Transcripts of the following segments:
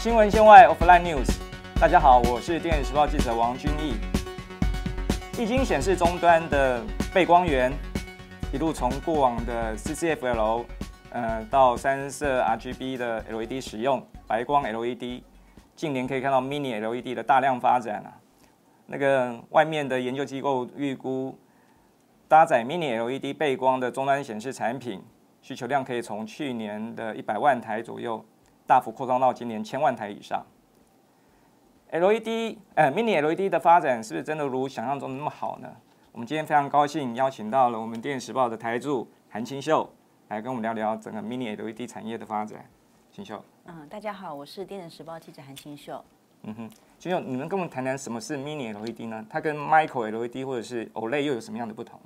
新闻线外 Offline News，大家好，我是电影时报记者王君毅。液晶显示终端的背光源，一路从过往的 CCFL，呃，到三色 RGB 的 LED 使用，白光 LED，近年可以看到 Mini LED 的大量发展啊。那个外面的研究机构预估，搭载 Mini LED 背光的终端显示产品需求量可以从去年的一百万台左右，大幅扩张到今年千万台以上。LED，呃，Mini LED 的发展是不是真的如想象中那么好呢？我们今天非常高兴邀请到了我们《电视报》的台柱韩清秀来跟我们聊聊整个 Mini LED 产业的发展。清秀，嗯，大家好，我是《电视时报》记者韩清秀。嗯哼，清秀，你能跟我们谈谈什么是 Mini LED 呢？它跟 Micro LED 或者是 OLED 又有什么样的不同？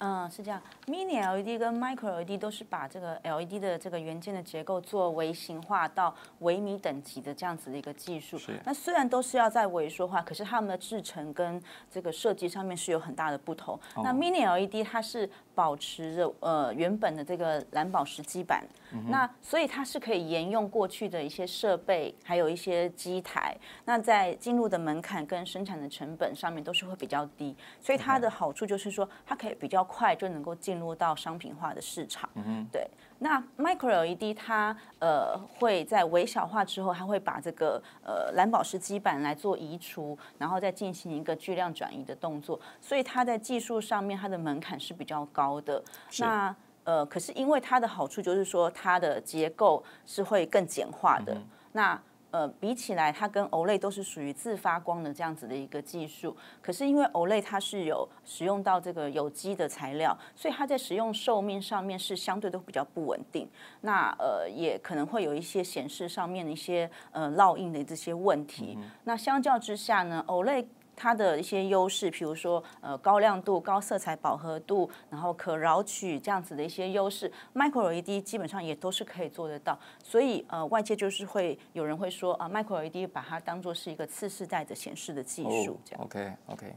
嗯，是这样，Mini LED 跟 Micro LED 都是把这个 LED 的这个元件的结构做微型化到微米等级的这样子的一个技术。是。那虽然都是要在微缩化，可是它们的制成跟这个设计上面是有很大的不同。那 Mini LED 它是保持着呃原本的这个蓝宝石基板，那所以它是可以沿用过去的一些设备，还有一些机台。那在进入的门槛跟生产的成本上面都是会比较低，所以它的好处就是说它可以比较。快就能够进入到商品化的市场。嗯对。那 Micro LED 它呃会在微小化之后，它会把这个呃蓝宝石基板来做移除，然后再进行一个巨量转移的动作。所以它在技术上面它的门槛是比较高的。那呃可是因为它的好处就是说它的结构是会更简化的。那呃，比起来，它跟 OLED 都是属于自发光的这样子的一个技术。可是因为 OLED 它是有使用到这个有机的材料，所以它在使用寿命上面是相对都比较不稳定。那呃，也可能会有一些显示上面的一些呃烙印的这些问题。那相较之下呢，OLED 它的一些优势，比如说呃高亮度、高色彩饱和度，然后可绕取这样子的一些优势，Micro LED 基本上也都是可以做得到。所以呃外界就是会有人会说啊，Micro LED 把它当做是一个次世代的显示的技术这样。OK OK。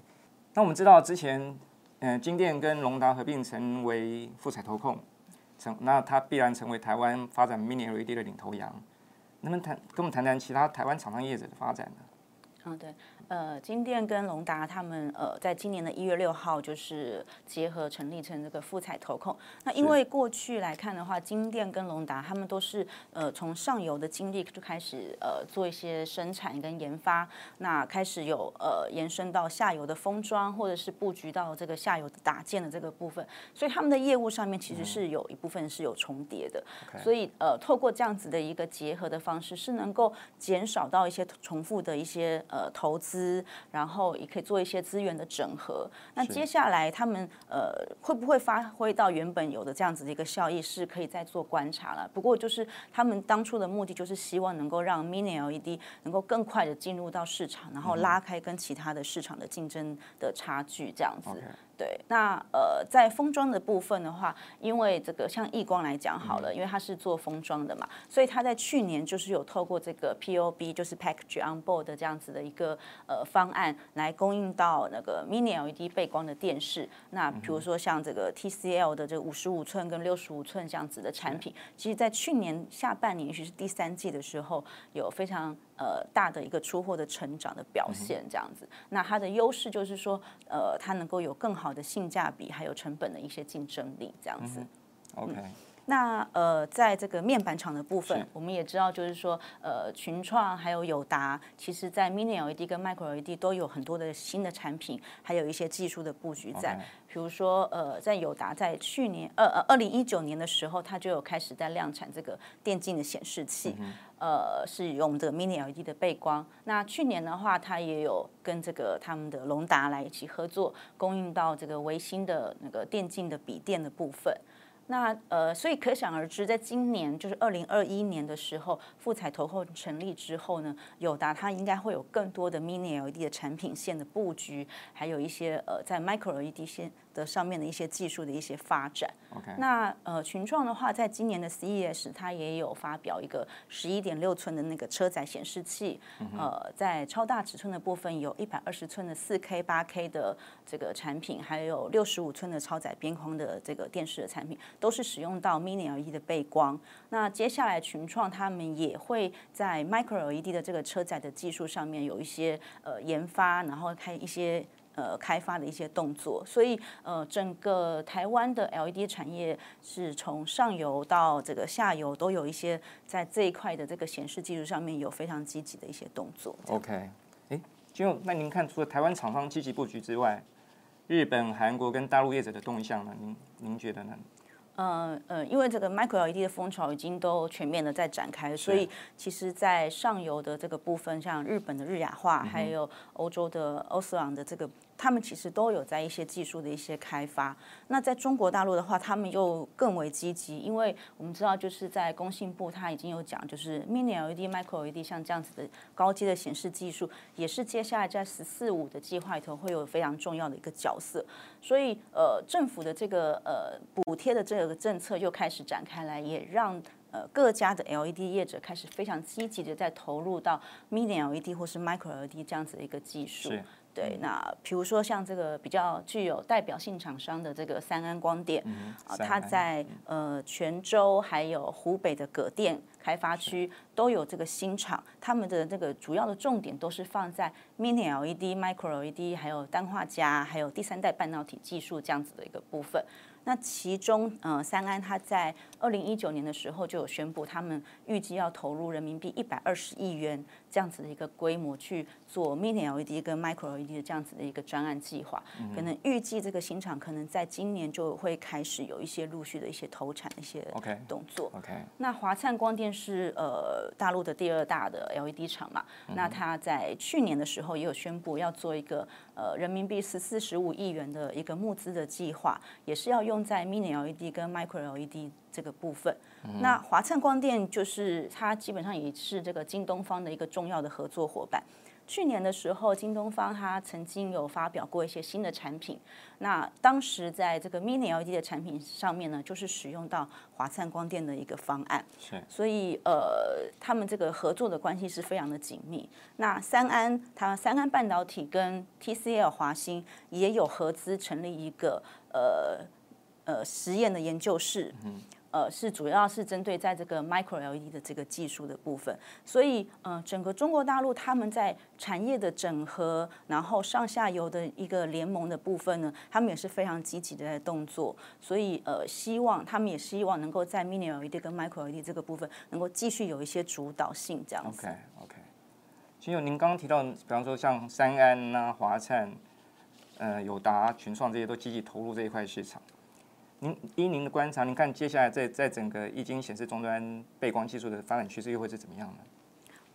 那我们知道之前嗯金电跟隆达合并成为富彩投控，成那它必然成为台湾发展 Mini LED 的领头羊。能不能谈跟我们谈谈其他台湾厂商业者的发展呢？嗯，对。呃，金店跟隆达他们呃，在今年的一月六号就是结合成立成这个富彩投控。那因为过去来看的话，金店跟隆达他们都是呃从上游的精力就开始呃做一些生产跟研发，那开始有呃延伸到下游的封装或者是布局到这个下游的打件的这个部分，所以他们的业务上面其实是有一部分是有重叠的。所以呃，透过这样子的一个结合的方式，是能够减少到一些重复的一些呃投资。资，然后也可以做一些资源的整合。那接下来他们呃会不会发挥到原本有的这样子的一个效益，是可以再做观察了。不过就是他们当初的目的就是希望能够让 Mini LED 能够更快的进入到市场，然后拉开跟其他的市场的竞争的差距，这样子。对，那呃，在封装的部分的话，因为这个像易光来讲好了，因为它是做封装的嘛，所以它在去年就是有透过这个 POB，就是 Package on Board 这样子的一个呃方案来供应到那个 Mini LED 背光的电视。那比如说像这个 TCL 的这个五十五寸跟六十五寸这样子的产品，其实在去年下半年，也许是第三季的时候，有非常。呃，大的一个出货的成长的表现这样子，那它的优势就是说，呃，它能够有更好的性价比，还有成本的一些竞争力这样子。OK。那呃，在这个面板厂的部分，我们也知道，就是说，呃，群创还有友达，其实在 Mini LED 跟 Micro LED 都有很多的新的产品，还有一些技术的布局在。比如说，呃，在友达在去年，呃呃，二零一九年的时候，它就有开始在量产这个电竞的显示器，呃，是用这个 Mini LED 的背光。那去年的话，它也有跟这个他们的龙达来一起合作，供应到这个微星的那个电竞的笔电的部分。那呃，所以可想而知，在今年就是二零二一年的时候，富彩投后成立之后呢，友达它应该会有更多的 Mini LED 的产品线的布局，还有一些呃，在 Micro LED 线的上面的一些技术的一些发展。OK，那呃，群创的话，在今年的 CES，它也有发表一个十一点六寸的那个车载显示器，呃，在超大尺寸的部分有一百二十寸的四 K、八 K 的这个产品，还有六十五寸的超载边框的这个电视的产品，都是使用到 Mini LED 的背光。那接下来群创他们也会在 Micro LED 的这个车载的技术上面有一些呃研发，然后开一些。呃，开发的一些动作，所以呃，整个台湾的 LED 产业是从上游到这个下游都有一些在这一块的这个显示技术上面有非常积极的一些动作。OK，哎，金勇，那您看除了台湾厂商积极布局之外，日本、韩国跟大陆业者的动向呢？您您觉得呢？呃呃，因为这个 Micro LED 的风潮已经都全面的在展开，所以其实，在上游的这个部分，像日本的日亚化，还有欧洲的欧斯朗的这个，他们其实都有在一些技术的一些开发。那在中国大陆的话，他们又更为积极，因为我们知道，就是在工信部，它已经有讲，就是 Mini LED、Micro LED 像这样子的高阶的显示技术，也是接下来在“十四五”的计划里头会有非常重要的一个角色。所以，呃，政府的这个呃补贴的这个政策又开始展开来，也让呃各家的 LED 业者开始非常积极的在投入到 Mini LED 或是 Micro LED 这样子的一个技术。是对，那比如说像这个比较具有代表性厂商的这个三安光电，啊，它在呃泉州还有湖北的葛店开发区都有这个新厂，他们的这个主要的重点都是放在 Mini LED、Micro LED，还有氮化镓，还有第三代半导体技术这样子的一个部分。那其中，呃，三安它在二零一九年的时候就有宣布，他们预计要投入人民币一百二十亿元这样子的一个规模去做 Mini LED 跟 Micro LED 的这样子的一个专案计划。可能预计这个新厂可能在今年就会开始有一些陆续的一些投产的一些动作。OK，那华灿光电是呃大陆的第二大的 LED 厂嘛，那它在去年的时候也有宣布要做一个呃人民币十四十五亿元的一个募资的计划，也是要用在 Mini LED 跟 Micro LED 这个部分。那华灿光电就是它基本上也是这个京东方的一个重要的合作伙伴。去年的时候，京东方它曾经有发表过一些新的产品，那当时在这个 Mini LED 的产品上面呢，就是使用到华灿光电的一个方案，是所以呃，他们这个合作的关系是非常的紧密。那三安它三安半导体跟 TCL 华星也有合资成立一个呃呃实验的研究室，呃，是主要是针对在这个 micro LED 的这个技术的部分，所以呃，整个中国大陆他们在产业的整合，然后上下游的一个联盟的部分呢，他们也是非常积极的在动作，所以呃，希望他们也希望能够在 mini LED 跟 micro LED 这个部分能够继续有一些主导性这样子。OK OK。金勇，您刚刚提到，比方说像三安呐、华灿、呃友达、群创这些都积极投入这一块市场。您依您的观察，您看接下来在在整个液晶显示终端背光技术的发展趋势又会是怎么样呢？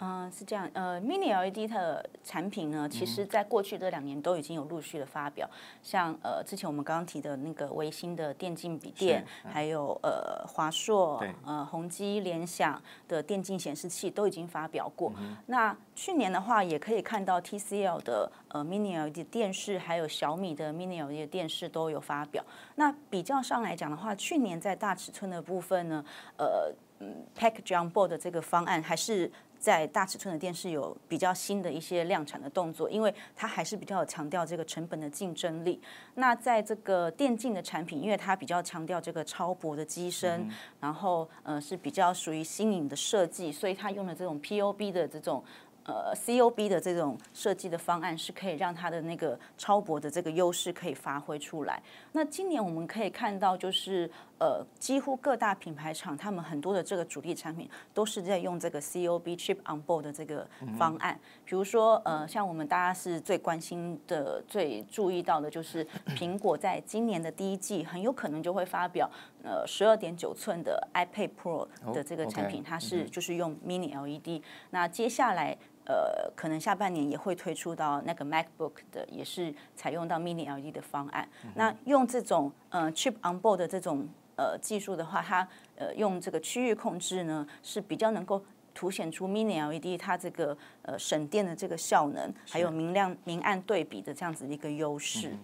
嗯，是这样。呃，Mini LED 的产品呢，其实在过去这两年都已经有陆续的发表，像呃之前我们刚刚提的那个微星的电竞笔电，还有呃华硕、呃宏基、联想的电竞显示器都已经发表过。那去年的话，也可以看到 TCL 的呃 Mini LED 电视，还有小米的 Mini LED 电视都有发表。那比较上来讲的话，去年在大尺寸的部分呢，呃，嗯，Package on Board 的这个方案还是。在大尺寸的电视有比较新的一些量产的动作，因为它还是比较有强调这个成本的竞争力。那在这个电竞的产品，因为它比较强调这个超薄的机身，然后呃是比较属于新颖的设计，所以它用了这种 POB 的这种。呃，COB 的这种设计的方案是可以让它的那个超薄的这个优势可以发挥出来。那今年我们可以看到，就是呃，几乎各大品牌厂他们很多的这个主力产品都是在用这个 COB Chip on Board 的这个方案。比如说呃，像我们大家是最关心的、最注意到的，就是苹果在今年的第一季很有可能就会发表呃十二点九寸的 iPad Pro 的这个产品，它是就是用 Mini LED。那接下来。呃，可能下半年也会推出到那个 MacBook 的，也是采用到 Mini LED 的方案。那用这种呃 Chip on Board 的这种呃技术的话，它呃用这个区域控制呢，是比较能够凸显出 Mini LED 它这个呃省电的这个效能，还有明亮明暗对比的这样子的一个优势。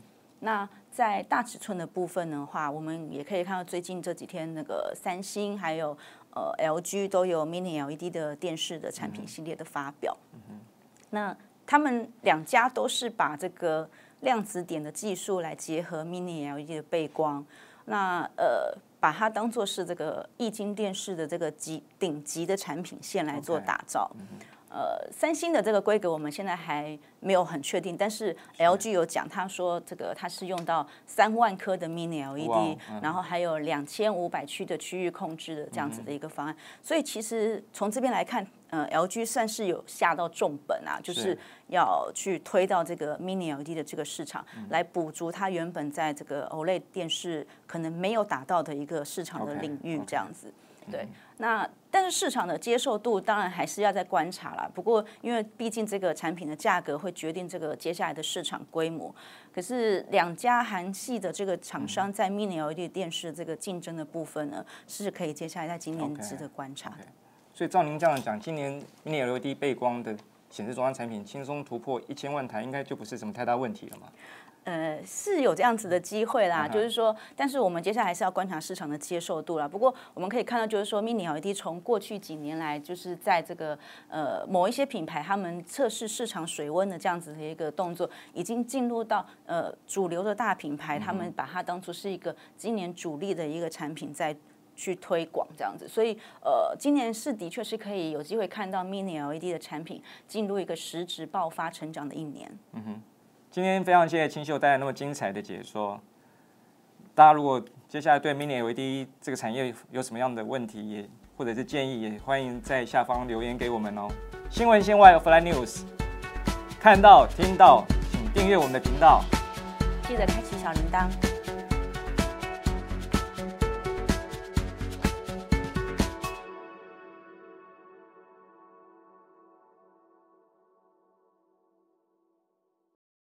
那在大尺寸的部分的话，我们也可以看到最近这几天那个三星还有呃 LG 都有 Mini LED 的电视的产品系列的发表。那他们两家都是把这个量子点的技术来结合 Mini LED 的背光，那呃把它当做是这个液晶电视的这个级顶级的产品线来做打造。呃，三星的这个规格我们现在还没有很确定，但是 LG 有讲，他说这个它是用到三万颗的 Mini LED，然后还有两千五百区的区域控制的这样子的一个方案，所以其实从这边来看，呃，LG 算是有下到重本啊，就是要去推到这个 Mini LED 的这个市场，来补足它原本在这个 OLED 电视可能没有达到的一个市场的领域这样子。对，那但是市场的接受度当然还是要再观察啦。不过，因为毕竟这个产品的价格会决定这个接下来的市场规模。可是两家韩系的这个厂商在 Mini LED 电视这个竞争的部分呢，是可以接下来在今年值得观察。所以照您这样讲，今年 Mini LED 背光的显示终端产品轻松突破一千万台，应该就不是什么太大问题了嘛？呃，是有这样子的机会啦，就是说，但是我们接下来还是要观察市场的接受度啦。不过我们可以看到，就是说，Mini LED 从过去几年来，就是在这个呃某一些品牌他们测试市场水温的这样子的一个动作，已经进入到呃主流的大品牌，他们把它当做是一个今年主力的一个产品在去推广这样子。所以呃，今年是的确是可以有机会看到 Mini LED 的产品进入一个实质爆发成长的一年。嗯哼。今天非常谢谢清秀带来那么精彩的解说。大家如果接下来对 Mini LED 这个产业有什么样的问题，也或者是建议，也欢迎在下方留言给我们哦。新闻线外 Fly News，看到听到，请订阅我们的频道，记得开启小铃铛。